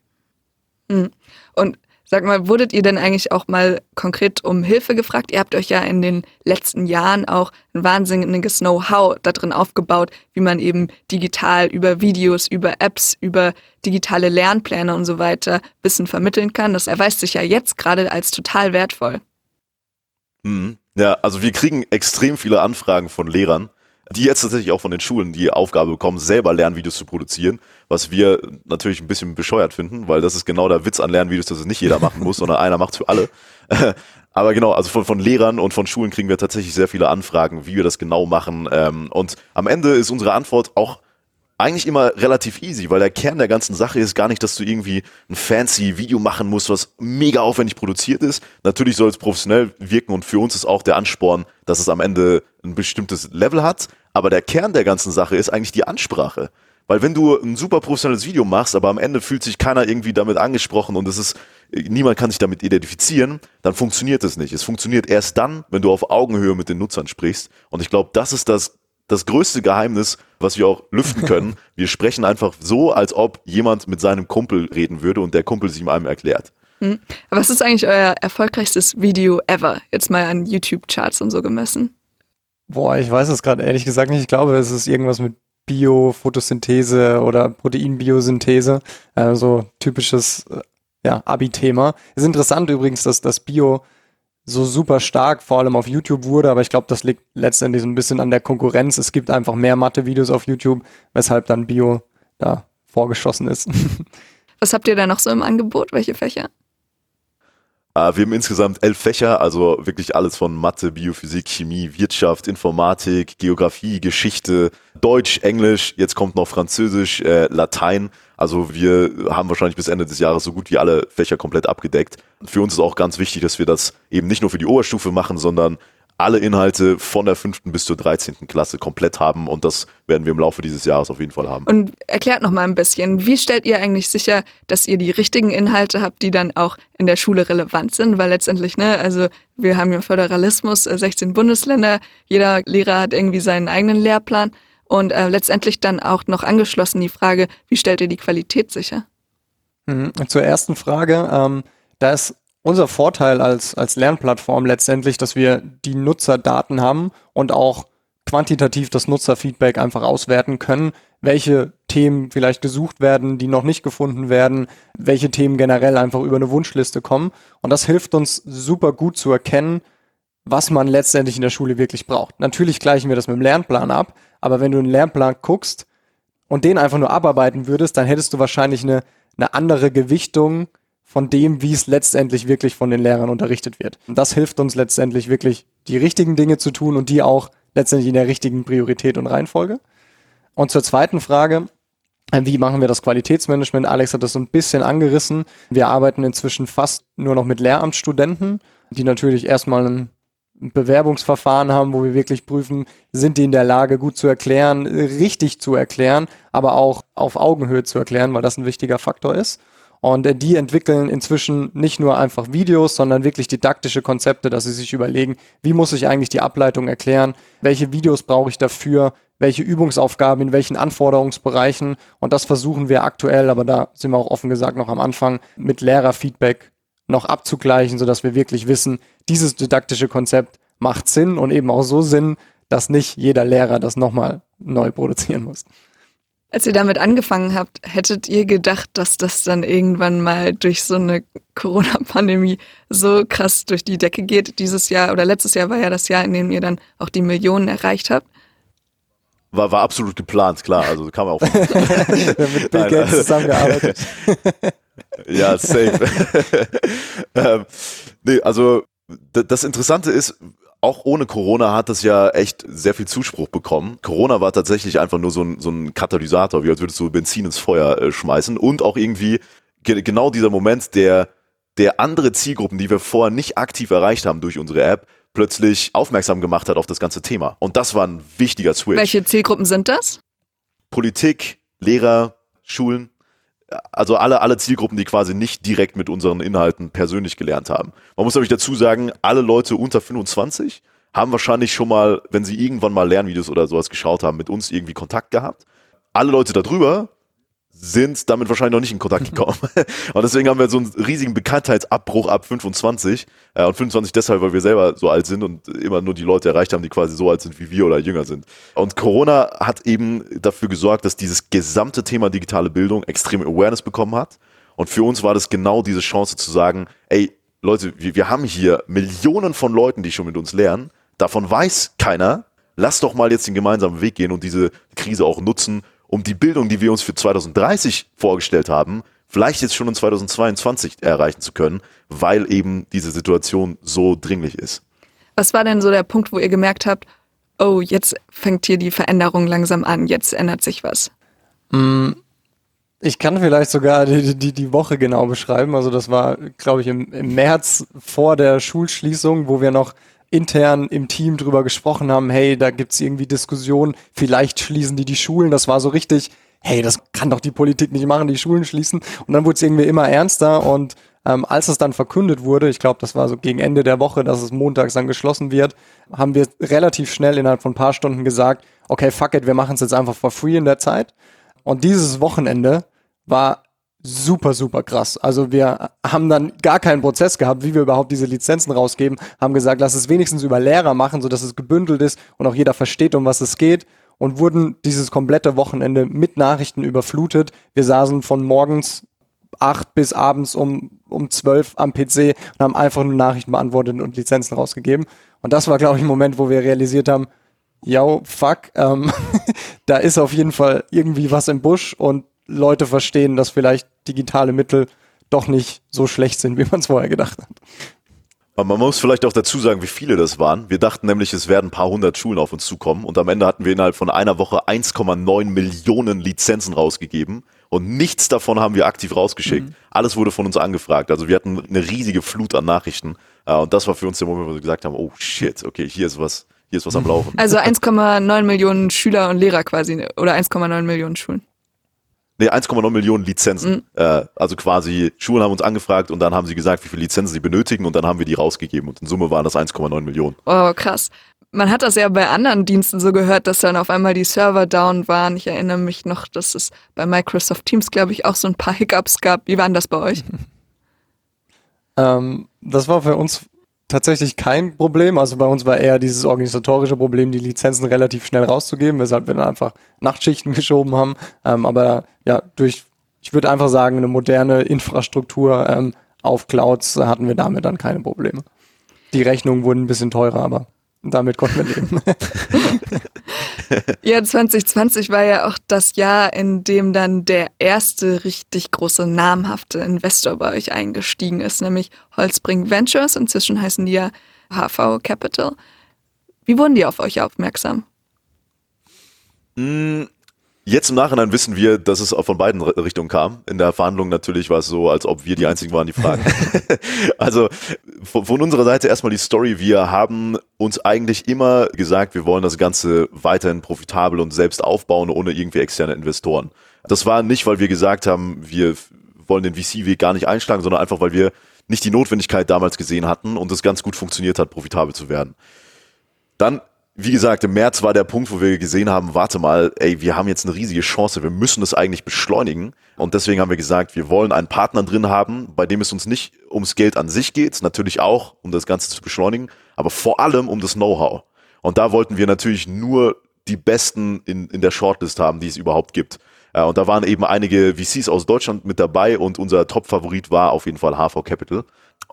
Hm. Und Sag mal, wurdet ihr denn eigentlich auch mal konkret um Hilfe gefragt? Ihr habt euch ja in den letzten Jahren auch ein wahnsinniges Know-how da drin aufgebaut, wie man eben digital über Videos, über Apps, über digitale Lernpläne und so weiter Wissen vermitteln kann. Das erweist sich ja jetzt gerade als total wertvoll. Mhm. Ja, also wir kriegen extrem viele Anfragen von Lehrern, die jetzt tatsächlich auch von den Schulen die Aufgabe bekommen, selber Lernvideos zu produzieren, was wir natürlich ein bisschen bescheuert finden, weil das ist genau der Witz an Lernvideos, dass es nicht jeder machen muss, sondern einer macht für alle. Aber genau, also von, von Lehrern und von Schulen kriegen wir tatsächlich sehr viele Anfragen, wie wir das genau machen. Ähm, und am Ende ist unsere Antwort auch eigentlich immer relativ easy, weil der Kern der ganzen Sache ist gar nicht, dass du irgendwie ein fancy Video machen musst, was mega aufwendig produziert ist. Natürlich soll es professionell wirken und für uns ist auch der Ansporn, dass es am Ende ein bestimmtes Level hat. Aber der Kern der ganzen Sache ist eigentlich die Ansprache. Weil wenn du ein super professionelles Video machst, aber am Ende fühlt sich keiner irgendwie damit angesprochen und es ist, niemand kann sich damit identifizieren, dann funktioniert es nicht. Es funktioniert erst dann, wenn du auf Augenhöhe mit den Nutzern sprichst. Und ich glaube, das ist das das größte Geheimnis, was wir auch lüften können. wir sprechen einfach so, als ob jemand mit seinem Kumpel reden würde und der Kumpel sich ihm einem erklärt. Hm. Was ist eigentlich euer erfolgreichstes Video ever? Jetzt mal an YouTube-Charts und so gemessen. Boah, ich weiß es gerade ehrlich gesagt nicht. Ich glaube, es ist irgendwas mit Bio-Photosynthese oder Proteinbiosynthese. Also typisches äh, ja, Abi-Thema. Ist interessant übrigens, dass das Bio so super stark, vor allem auf YouTube wurde, aber ich glaube, das liegt letztendlich so ein bisschen an der Konkurrenz. Es gibt einfach mehr Mathe-Videos auf YouTube, weshalb dann Bio da vorgeschossen ist. Was habt ihr da noch so im Angebot? Welche Fächer? Uh, wir haben insgesamt elf Fächer, also wirklich alles von Mathe, Biophysik, Chemie, Wirtschaft, Informatik, Geografie, Geschichte, Deutsch, Englisch, jetzt kommt noch Französisch, äh, Latein. Also wir haben wahrscheinlich bis Ende des Jahres so gut wie alle Fächer komplett abgedeckt. Für uns ist auch ganz wichtig, dass wir das eben nicht nur für die Oberstufe machen, sondern alle Inhalte von der fünften bis zur 13. Klasse komplett haben und das werden wir im Laufe dieses Jahres auf jeden Fall haben. Und erklärt noch mal ein bisschen, wie stellt ihr eigentlich sicher, dass ihr die richtigen Inhalte habt, die dann auch in der Schule relevant sind? Weil letztendlich, ne, also wir haben ja Föderalismus, 16 äh, Bundesländer, jeder Lehrer hat irgendwie seinen eigenen Lehrplan und äh, letztendlich dann auch noch angeschlossen die Frage, wie stellt ihr die Qualität sicher? Mhm. Zur ersten Frage, ähm, da ist unser Vorteil als, als Lernplattform letztendlich, dass wir die Nutzerdaten haben und auch quantitativ das Nutzerfeedback einfach auswerten können, welche Themen vielleicht gesucht werden, die noch nicht gefunden werden, welche Themen generell einfach über eine Wunschliste kommen. Und das hilft uns super gut zu erkennen, was man letztendlich in der Schule wirklich braucht. Natürlich gleichen wir das mit dem Lernplan ab, aber wenn du einen Lernplan guckst und den einfach nur abarbeiten würdest, dann hättest du wahrscheinlich eine, eine andere Gewichtung von dem, wie es letztendlich wirklich von den Lehrern unterrichtet wird. Und das hilft uns letztendlich wirklich, die richtigen Dinge zu tun und die auch letztendlich in der richtigen Priorität und Reihenfolge. Und zur zweiten Frage, wie machen wir das Qualitätsmanagement? Alex hat das so ein bisschen angerissen. Wir arbeiten inzwischen fast nur noch mit Lehramtsstudenten, die natürlich erstmal ein Bewerbungsverfahren haben, wo wir wirklich prüfen, sind die in der Lage, gut zu erklären, richtig zu erklären, aber auch auf Augenhöhe zu erklären, weil das ein wichtiger Faktor ist. Und äh, die entwickeln inzwischen nicht nur einfach Videos, sondern wirklich didaktische Konzepte, dass sie sich überlegen, wie muss ich eigentlich die Ableitung erklären, welche Videos brauche ich dafür, welche Übungsaufgaben in welchen Anforderungsbereichen. Und das versuchen wir aktuell, aber da sind wir auch offen gesagt noch am Anfang, mit Lehrerfeedback noch abzugleichen, sodass wir wirklich wissen, dieses didaktische Konzept macht Sinn und eben auch so Sinn, dass nicht jeder Lehrer das nochmal neu produzieren muss. Als ihr damit angefangen habt, hättet ihr gedacht, dass das dann irgendwann mal durch so eine Corona-Pandemie so krass durch die Decke geht? Dieses Jahr oder letztes Jahr war ja das Jahr, in dem ihr dann auch die Millionen erreicht habt. War, war absolut geplant, klar. Also kam auch. mit Bill Gates zusammengearbeitet. ja, safe. ähm, nee, also das Interessante ist, auch ohne Corona hat das ja echt sehr viel Zuspruch bekommen. Corona war tatsächlich einfach nur so ein, so ein Katalysator, wie als würdest du Benzin ins Feuer äh, schmeißen und auch irgendwie ge genau dieser Moment, der, der andere Zielgruppen, die wir vorher nicht aktiv erreicht haben durch unsere App, plötzlich aufmerksam gemacht hat auf das ganze Thema. Und das war ein wichtiger Switch. Welche Zielgruppen sind das? Politik, Lehrer, Schulen also alle, alle Zielgruppen, die quasi nicht direkt mit unseren Inhalten persönlich gelernt haben. Man muss nämlich dazu sagen, alle Leute unter 25 haben wahrscheinlich schon mal, wenn sie irgendwann mal Lernvideos oder sowas geschaut haben, mit uns irgendwie Kontakt gehabt. Alle Leute darüber sind damit wahrscheinlich noch nicht in Kontakt gekommen. und deswegen haben wir so einen riesigen Bekanntheitsabbruch ab 25. Äh, und 25 deshalb, weil wir selber so alt sind und immer nur die Leute erreicht haben, die quasi so alt sind wie wir oder jünger sind. Und Corona hat eben dafür gesorgt, dass dieses gesamte Thema digitale Bildung extreme Awareness bekommen hat. Und für uns war das genau diese Chance zu sagen, ey, Leute, wir, wir haben hier Millionen von Leuten, die schon mit uns lernen. Davon weiß keiner. Lass doch mal jetzt den gemeinsamen Weg gehen und diese Krise auch nutzen, um die Bildung, die wir uns für 2030 vorgestellt haben, vielleicht jetzt schon in 2022 erreichen zu können, weil eben diese Situation so dringlich ist. Was war denn so der Punkt, wo ihr gemerkt habt, oh, jetzt fängt hier die Veränderung langsam an, jetzt ändert sich was? Mm, ich kann vielleicht sogar die, die, die Woche genau beschreiben. Also das war, glaube ich, im, im März vor der Schulschließung, wo wir noch intern im Team drüber gesprochen haben, hey, da gibt's irgendwie Diskussionen, vielleicht schließen die die Schulen. Das war so richtig, hey, das kann doch die Politik nicht machen, die Schulen schließen. Und dann wurde es irgendwie immer ernster und ähm, als es dann verkündet wurde, ich glaube, das war so gegen Ende der Woche, dass es montags dann geschlossen wird, haben wir relativ schnell innerhalb von ein paar Stunden gesagt, okay, fuck it, wir machen es jetzt einfach for free in der Zeit. Und dieses Wochenende war super, super krass. Also wir haben dann gar keinen Prozess gehabt, wie wir überhaupt diese Lizenzen rausgeben, haben gesagt, lass es wenigstens über Lehrer machen, sodass es gebündelt ist und auch jeder versteht, um was es geht und wurden dieses komplette Wochenende mit Nachrichten überflutet. Wir saßen von morgens acht bis abends um, um zwölf am PC und haben einfach nur Nachrichten beantwortet und Lizenzen rausgegeben. Und das war, glaube ich, ein Moment, wo wir realisiert haben, yo, fuck, ähm, da ist auf jeden Fall irgendwie was im Busch und Leute verstehen, dass vielleicht digitale Mittel doch nicht so schlecht sind, wie man es vorher gedacht hat. Aber man muss vielleicht auch dazu sagen, wie viele das waren. Wir dachten nämlich, es werden ein paar hundert Schulen auf uns zukommen und am Ende hatten wir innerhalb von einer Woche 1,9 Millionen Lizenzen rausgegeben und nichts davon haben wir aktiv rausgeschickt. Mhm. Alles wurde von uns angefragt. Also wir hatten eine riesige Flut an Nachrichten äh, und das war für uns der Moment, wo wir gesagt haben, oh shit, okay, hier ist was, hier ist was am Laufen. Also 1,9 Millionen Schüler und Lehrer quasi oder 1,9 Millionen Schulen. Nee, 1,9 Millionen Lizenzen. Mhm. Äh, also quasi, Schulen haben uns angefragt und dann haben sie gesagt, wie viele Lizenzen sie benötigen und dann haben wir die rausgegeben und in Summe waren das 1,9 Millionen. Oh, krass. Man hat das ja bei anderen Diensten so gehört, dass dann auf einmal die Server down waren. Ich erinnere mich noch, dass es bei Microsoft Teams, glaube ich, auch so ein paar Hiccups gab. Wie waren das bei euch? ähm, das war für uns tatsächlich kein Problem. Also bei uns war eher dieses organisatorische Problem, die Lizenzen relativ schnell rauszugeben, weshalb wir dann einfach Nachtschichten geschoben haben. Ähm, aber ja, durch, ich würde einfach sagen, eine moderne Infrastruktur ähm, auf Clouds hatten wir damit dann keine Probleme. Die Rechnungen wurden ein bisschen teurer, aber damit konnten wir leben. ja, 2020 war ja auch das Jahr, in dem dann der erste richtig große namhafte Investor bei euch eingestiegen ist, nämlich Holzbring Ventures. Inzwischen heißen die ja HV Capital. Wie wurden die auf euch aufmerksam? Jetzt im Nachhinein wissen wir, dass es auch von beiden Richtungen kam. In der Verhandlung natürlich war es so, als ob wir die einzigen waren, die fragen. also von, von, unserer Seite erstmal die Story. Wir haben uns eigentlich immer gesagt, wir wollen das Ganze weiterhin profitabel und selbst aufbauen, ohne irgendwie externe Investoren. Das war nicht, weil wir gesagt haben, wir wollen den VC-Weg gar nicht einschlagen, sondern einfach, weil wir nicht die Notwendigkeit damals gesehen hatten und es ganz gut funktioniert hat, profitabel zu werden. Dann wie gesagt, im März war der Punkt, wo wir gesehen haben, warte mal, ey, wir haben jetzt eine riesige Chance, wir müssen das eigentlich beschleunigen. Und deswegen haben wir gesagt, wir wollen einen Partner drin haben, bei dem es uns nicht ums Geld an sich geht, natürlich auch, um das Ganze zu beschleunigen, aber vor allem um das Know-how. Und da wollten wir natürlich nur die Besten in, in der Shortlist haben, die es überhaupt gibt. Äh, und da waren eben einige VCs aus Deutschland mit dabei und unser Top-Favorit war auf jeden Fall HV Capital.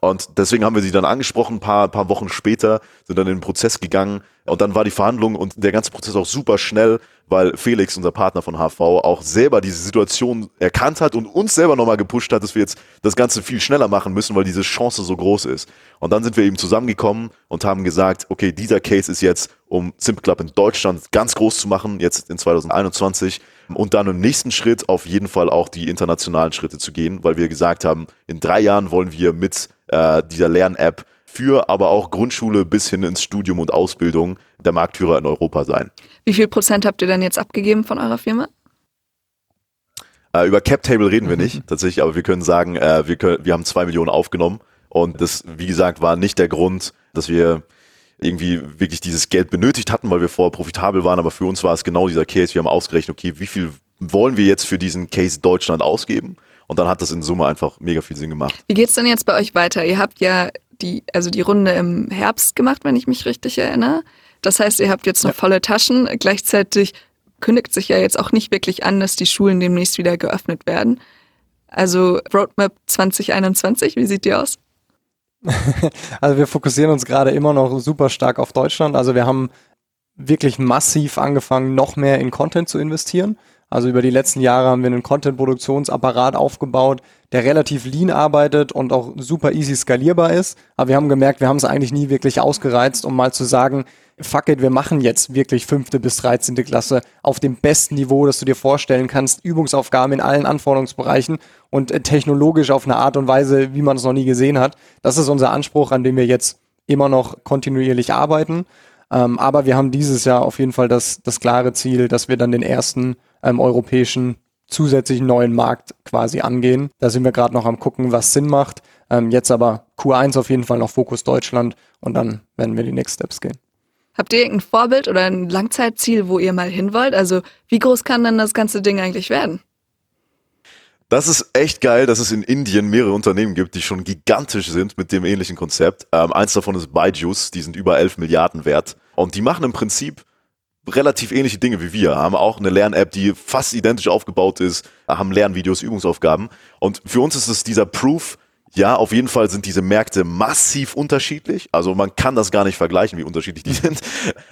Und deswegen haben wir sie dann angesprochen, ein paar, paar Wochen später, sind dann in den Prozess gegangen. Und dann war die Verhandlung und der ganze Prozess auch super schnell, weil Felix, unser Partner von HV, auch selber diese Situation erkannt hat und uns selber nochmal gepusht hat, dass wir jetzt das Ganze viel schneller machen müssen, weil diese Chance so groß ist. Und dann sind wir eben zusammengekommen und haben gesagt, okay, dieser Case ist jetzt, um Simp Club in Deutschland ganz groß zu machen, jetzt in 2021 und dann im nächsten Schritt auf jeden Fall auch die internationalen Schritte zu gehen, weil wir gesagt haben, in drei Jahren wollen wir mit äh, dieser Lern-App für aber auch Grundschule bis hin ins Studium und Ausbildung der Marktführer in Europa sein. Wie viel Prozent habt ihr denn jetzt abgegeben von eurer Firma? Äh, über CapTable reden wir nicht, tatsächlich, aber wir können sagen, äh, wir, können, wir haben zwei Millionen aufgenommen und das, wie gesagt, war nicht der Grund, dass wir irgendwie wirklich dieses Geld benötigt hatten, weil wir vorher profitabel waren, aber für uns war es genau dieser Case. Wir haben ausgerechnet, okay, wie viel wollen wir jetzt für diesen Case Deutschland ausgeben? Und dann hat das in Summe einfach mega viel Sinn gemacht. Wie geht's denn jetzt bei euch weiter? Ihr habt ja die, also die Runde im Herbst gemacht, wenn ich mich richtig erinnere. Das heißt, ihr habt jetzt noch ja. volle Taschen. Gleichzeitig kündigt sich ja jetzt auch nicht wirklich an, dass die Schulen demnächst wieder geöffnet werden. Also Roadmap 2021, wie sieht die aus? also wir fokussieren uns gerade immer noch super stark auf Deutschland. Also wir haben wirklich massiv angefangen, noch mehr in Content zu investieren. Also über die letzten Jahre haben wir einen Content-Produktionsapparat aufgebaut, der relativ lean arbeitet und auch super easy skalierbar ist. Aber wir haben gemerkt, wir haben es eigentlich nie wirklich ausgereizt, um mal zu sagen, fuck it, wir machen jetzt wirklich fünfte bis dreizehnte Klasse auf dem besten Niveau, das du dir vorstellen kannst, Übungsaufgaben in allen Anforderungsbereichen und äh, technologisch auf eine Art und Weise, wie man es noch nie gesehen hat. Das ist unser Anspruch, an dem wir jetzt immer noch kontinuierlich arbeiten. Ähm, aber wir haben dieses Jahr auf jeden Fall das, das klare Ziel, dass wir dann den ersten ähm, europäischen zusätzlichen neuen Markt quasi angehen. Da sind wir gerade noch am gucken, was Sinn macht. Ähm, jetzt aber Q1 auf jeden Fall noch Fokus Deutschland und dann werden wir die Next Steps gehen. Habt ihr irgendein Vorbild oder ein Langzeitziel, wo ihr mal hin wollt? Also wie groß kann denn das ganze Ding eigentlich werden? Das ist echt geil, dass es in Indien mehrere Unternehmen gibt, die schon gigantisch sind mit dem ähnlichen Konzept. Ähm, eins davon ist Byju's, die sind über 11 Milliarden wert. Und die machen im Prinzip relativ ähnliche Dinge wie wir, haben auch eine Lern-App, die fast identisch aufgebaut ist, haben Lernvideos, Übungsaufgaben. Und für uns ist es dieser Proof, ja, auf jeden Fall sind diese Märkte massiv unterschiedlich. Also man kann das gar nicht vergleichen, wie unterschiedlich die sind.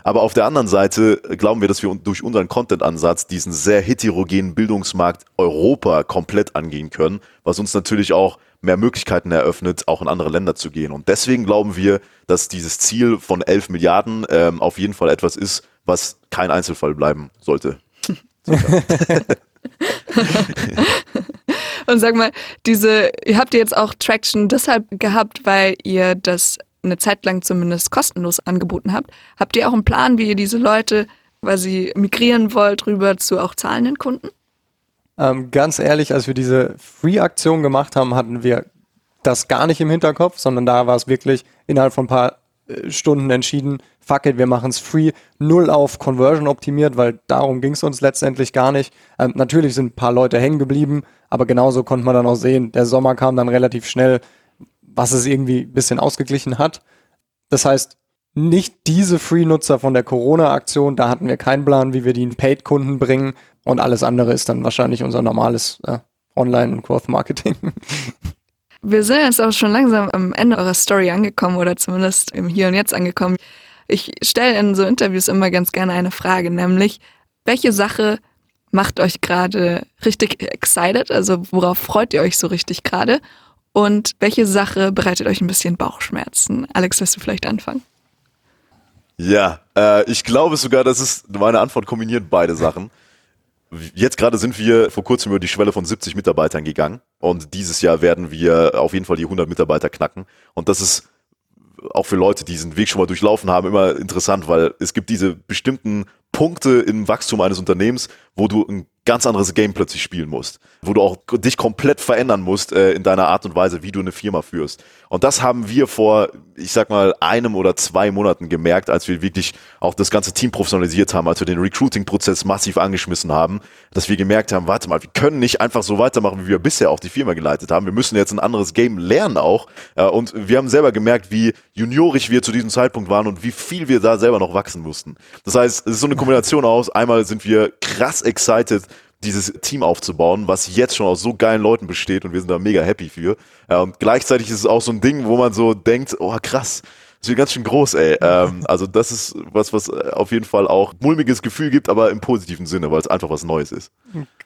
Aber auf der anderen Seite glauben wir, dass wir durch unseren Content-Ansatz diesen sehr heterogenen Bildungsmarkt Europa komplett angehen können, was uns natürlich auch mehr Möglichkeiten eröffnet, auch in andere Länder zu gehen. Und deswegen glauben wir, dass dieses Ziel von 11 Milliarden ähm, auf jeden Fall etwas ist, was kein Einzelfall bleiben sollte. Und sag mal, diese, ihr habt jetzt auch Traction deshalb gehabt, weil ihr das eine Zeit lang zumindest kostenlos angeboten habt. Habt ihr auch einen Plan, wie ihr diese Leute quasi migrieren wollt, rüber zu auch zahlenden Kunden? Ähm, ganz ehrlich, als wir diese Free-Aktion gemacht haben, hatten wir das gar nicht im Hinterkopf, sondern da war es wirklich innerhalb von ein paar Stunden entschieden, fuck it, wir machen es free, null auf Conversion optimiert, weil darum ging es uns letztendlich gar nicht. Ähm, natürlich sind ein paar Leute hängen geblieben, aber genauso konnte man dann auch sehen, der Sommer kam dann relativ schnell, was es irgendwie ein bisschen ausgeglichen hat. Das heißt, nicht diese Free-Nutzer von der Corona-Aktion, da hatten wir keinen Plan, wie wir die in Paid-Kunden bringen und alles andere ist dann wahrscheinlich unser normales äh, Online- und Growth-Marketing. Wir sind jetzt auch schon langsam am Ende eurer Story angekommen oder zumindest im Hier und Jetzt angekommen. Ich stelle in so Interviews immer ganz gerne eine Frage, nämlich, welche Sache macht euch gerade richtig excited? Also worauf freut ihr euch so richtig gerade? Und welche Sache bereitet euch ein bisschen Bauchschmerzen? Alex, wirst du vielleicht anfangen? Ja, äh, ich glaube sogar, dass es meine Antwort kombiniert beide Sachen. Jetzt gerade sind wir vor kurzem über die Schwelle von 70 Mitarbeitern gegangen und dieses Jahr werden wir auf jeden Fall die 100 Mitarbeiter knacken. Und das ist auch für Leute, die diesen Weg schon mal durchlaufen haben, immer interessant, weil es gibt diese bestimmten Punkte im Wachstum eines Unternehmens, wo du ein ganz anderes Game plötzlich spielen musst, wo du auch dich komplett verändern musst äh, in deiner Art und Weise, wie du eine Firma führst. Und das haben wir vor, ich sag mal, einem oder zwei Monaten gemerkt, als wir wirklich auch das ganze Team professionalisiert haben, als wir den Recruiting-Prozess massiv angeschmissen haben, dass wir gemerkt haben, warte mal, wir können nicht einfach so weitermachen, wie wir bisher auch die Firma geleitet haben. Wir müssen jetzt ein anderes Game lernen auch. Äh, und wir haben selber gemerkt, wie juniorig wir zu diesem Zeitpunkt waren und wie viel wir da selber noch wachsen mussten. Das heißt, es ist so eine Kombination aus, einmal sind wir krass excited, dieses Team aufzubauen, was jetzt schon aus so geilen Leuten besteht und wir sind da mega happy für. Äh, und gleichzeitig ist es auch so ein Ding, wo man so denkt, oh krass, das wird ganz schön groß, ey. Ähm, also das ist was, was auf jeden Fall auch mulmiges Gefühl gibt, aber im positiven Sinne, weil es einfach was Neues ist.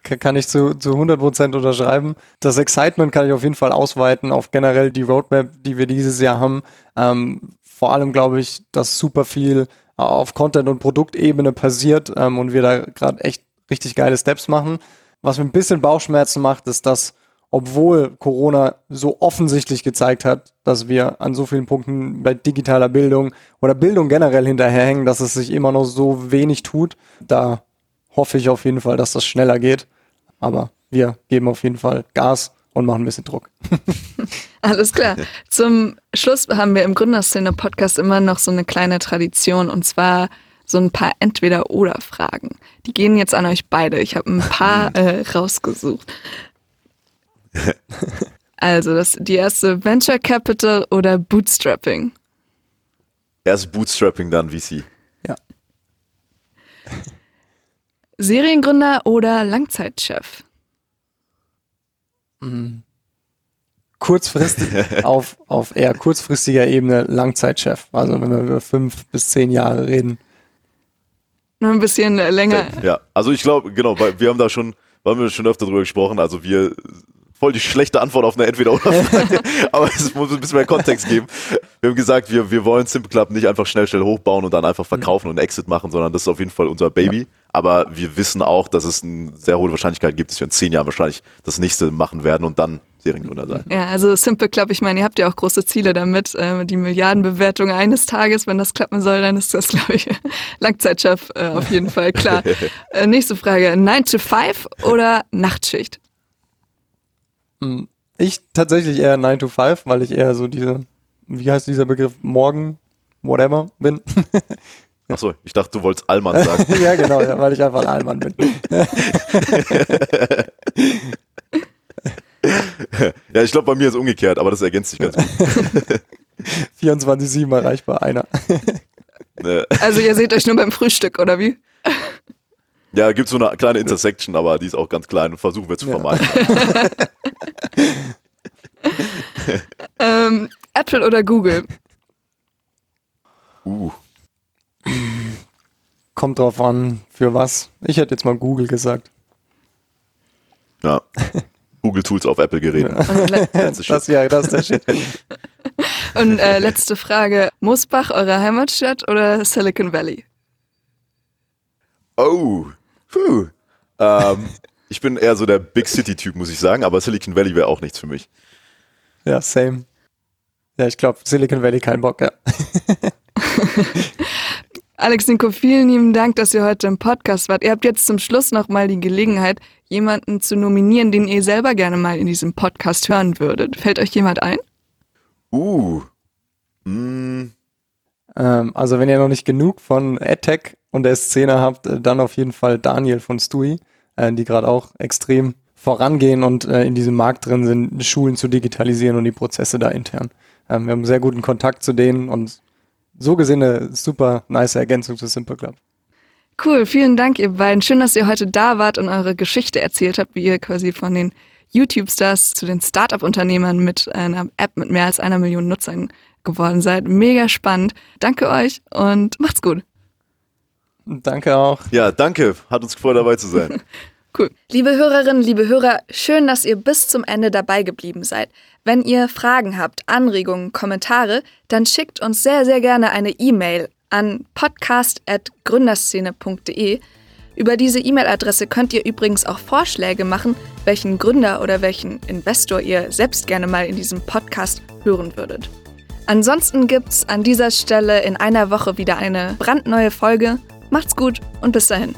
Kann ich zu, zu 100% unterschreiben. Das Excitement kann ich auf jeden Fall ausweiten auf generell die Roadmap, die wir dieses Jahr haben. Ähm, vor allem glaube ich, dass super viel auf Content- und Produktebene passiert ähm, und wir da gerade echt richtig geile Steps machen. Was mir ein bisschen Bauchschmerzen macht, ist, dass obwohl Corona so offensichtlich gezeigt hat, dass wir an so vielen Punkten bei digitaler Bildung oder Bildung generell hinterherhängen, dass es sich immer noch so wenig tut. Da hoffe ich auf jeden Fall, dass das schneller geht. Aber wir geben auf jeden Fall Gas und machen ein bisschen Druck. Alles klar. Zum Schluss haben wir im Gründerszene-Podcast immer noch so eine kleine Tradition und zwar so ein paar Entweder-Oder-Fragen. Die gehen jetzt an euch beide. Ich habe ein paar äh, rausgesucht. Also, das, die erste Venture Capital oder Bootstrapping? Erst Bootstrapping, dann VC. Ja. Seriengründer oder Langzeitchef? Mhm. Kurzfristig, auf, auf eher kurzfristiger Ebene Langzeitchef. Also wenn wir über fünf bis zehn Jahre reden. Noch ein bisschen länger. Ja, also ich glaube, genau, weil wir haben da schon, haben wir schon öfter drüber gesprochen. Also wir voll die schlechte Antwort auf eine Entweder-Oder-Frage, aber es muss ein bisschen mehr Kontext geben. Wir haben gesagt, wir, wir wollen Simple Club nicht einfach schnell, schnell hochbauen und dann einfach verkaufen und Exit machen, sondern das ist auf jeden Fall unser Baby. Aber wir wissen auch, dass es eine sehr hohe Wahrscheinlichkeit gibt, dass wir in zehn Jahren wahrscheinlich das nächste machen werden und dann Seriengründer sein. Ja, also Simple Club, ich meine, ihr habt ja auch große Ziele damit. Ähm, die Milliardenbewertung eines Tages, wenn das klappen soll, dann ist das, glaube ich, Langzeitchef äh, auf jeden Fall klar. äh, nächste Frage, 9 to 5 oder Nachtschicht? Ich tatsächlich eher 9 to 5, weil ich eher so diese, wie heißt dieser Begriff, morgen, whatever bin. Achso, ich dachte, du wolltest Allmann sagen. ja, genau, ja, weil ich einfach ein Allmann bin. ja, ich glaube, bei mir ist umgekehrt, aber das ergänzt sich ganz gut. 24-7 erreichbar, einer. Also ihr seht euch nur beim Frühstück, oder wie? Ja, gibt so eine kleine Intersection, aber die ist auch ganz klein und versuchen wir zu Ja. vermeiden. Ähm, Apple oder Google? Uh, Kommt drauf an, für was. Ich hätte jetzt mal Google gesagt. ja. Google Tools auf Apple-Geräten. Und, le That's the shit. Das, ja, das ist der Shit. und äh, letzte Frage, Moosbach, eure Heimatstadt oder Silicon Valley? Oh, puh. Ähm, ich bin eher so der Big City-Typ, muss ich sagen, aber Silicon Valley wäre auch nichts für mich. Ja, same. Ja, ich glaube, Silicon Valley kein Bock, ja. Alex Nico, vielen lieben Dank, dass ihr heute im Podcast wart. Ihr habt jetzt zum Schluss nochmal die Gelegenheit, jemanden zu nominieren, den ihr selber gerne mal in diesem Podcast hören würdet. Fällt euch jemand ein? Uh. Mm, Ähm, also wenn ihr noch nicht genug von AdTech und der Szene habt, äh, dann auf jeden Fall Daniel von Stui, äh, die gerade auch extrem vorangehen und äh, in diesem Markt drin sind, Schulen zu digitalisieren und die Prozesse da intern. Ähm, wir haben sehr guten Kontakt zu denen und so gesehen eine super nice Ergänzung zu Simple Club. Cool, vielen Dank, ihr beiden. Schön, dass ihr heute da wart und eure Geschichte erzählt habt, wie ihr quasi von den YouTube-Stars zu den Startup-Unternehmern mit einer App mit mehr als einer Million Nutzern geworden seid. Mega spannend. Danke euch und macht's gut. Danke auch. ja, danke. Hat uns gefreut, dabei zu sein. Cool. Liebe Hörerinnen, liebe Hörer, schön, dass ihr bis zum Ende dabei geblieben seid. Wenn ihr Fragen habt, Anregungen, Kommentare, dann schickt uns sehr, sehr gerne eine E-Mail an podcast.gründerszene.de. Über diese E-Mail-Adresse könnt ihr übrigens auch Vorschläge machen, welchen Gründer oder welchen Investor ihr selbst gerne mal in diesem Podcast hören würdet. Ansonsten gibt's an dieser Stelle in einer Woche wieder eine brandneue Folge. Macht's gut und bis dahin.